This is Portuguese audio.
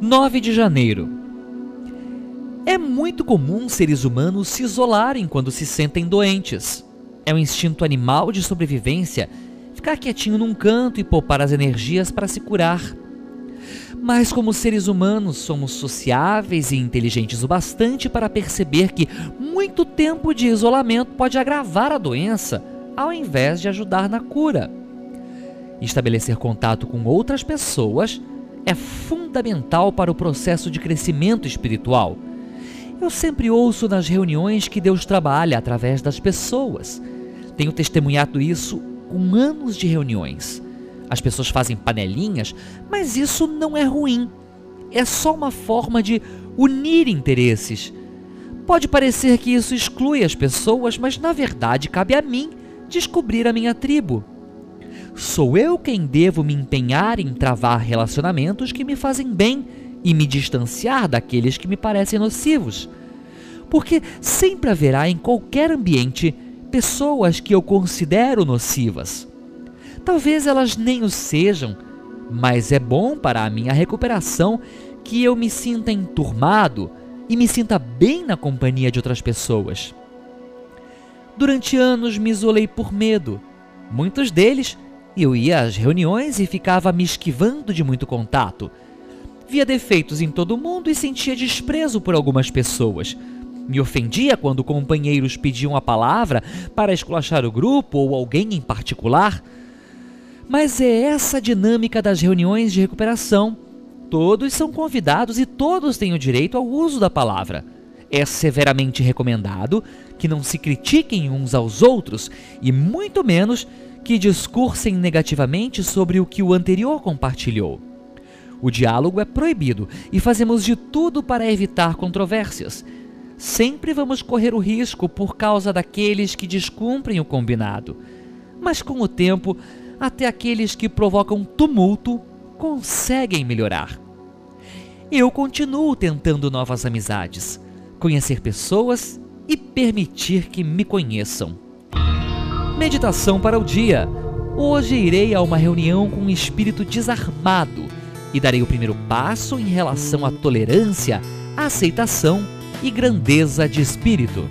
9 de janeiro. É muito comum seres humanos se isolarem quando se sentem doentes. É um instinto animal de sobrevivência ficar quietinho num canto e poupar as energias para se curar. Mas, como seres humanos, somos sociáveis e inteligentes o bastante para perceber que muito tempo de isolamento pode agravar a doença, ao invés de ajudar na cura. Estabelecer contato com outras pessoas é fundamental para o processo de crescimento espiritual. Eu sempre ouço nas reuniões que Deus trabalha através das pessoas. Tenho testemunhado isso com anos de reuniões. As pessoas fazem panelinhas, mas isso não é ruim. É só uma forma de unir interesses. Pode parecer que isso exclui as pessoas, mas na verdade cabe a mim descobrir a minha tribo. Sou eu quem devo me empenhar em travar relacionamentos que me fazem bem e me distanciar daqueles que me parecem nocivos. Porque sempre haverá em qualquer ambiente pessoas que eu considero nocivas. Talvez elas nem o sejam, mas é bom para a minha recuperação que eu me sinta enturmado e me sinta bem na companhia de outras pessoas. Durante anos me isolei por medo. Muitos deles eu ia às reuniões e ficava me esquivando de muito contato. Via defeitos em todo mundo e sentia desprezo por algumas pessoas. Me ofendia quando companheiros pediam a palavra para esculachar o grupo ou alguém em particular. Mas é essa a dinâmica das reuniões de recuperação. Todos são convidados e todos têm o direito ao uso da palavra. É severamente recomendado que não se critiquem uns aos outros e muito menos que discursem negativamente sobre o que o anterior compartilhou. O diálogo é proibido e fazemos de tudo para evitar controvérsias. Sempre vamos correr o risco por causa daqueles que descumprem o combinado. Mas com o tempo, até aqueles que provocam tumulto conseguem melhorar. Eu continuo tentando novas amizades, conhecer pessoas e permitir que me conheçam. Meditação para o dia. Hoje irei a uma reunião com um espírito desarmado e darei o primeiro passo em relação à tolerância, aceitação e grandeza de espírito.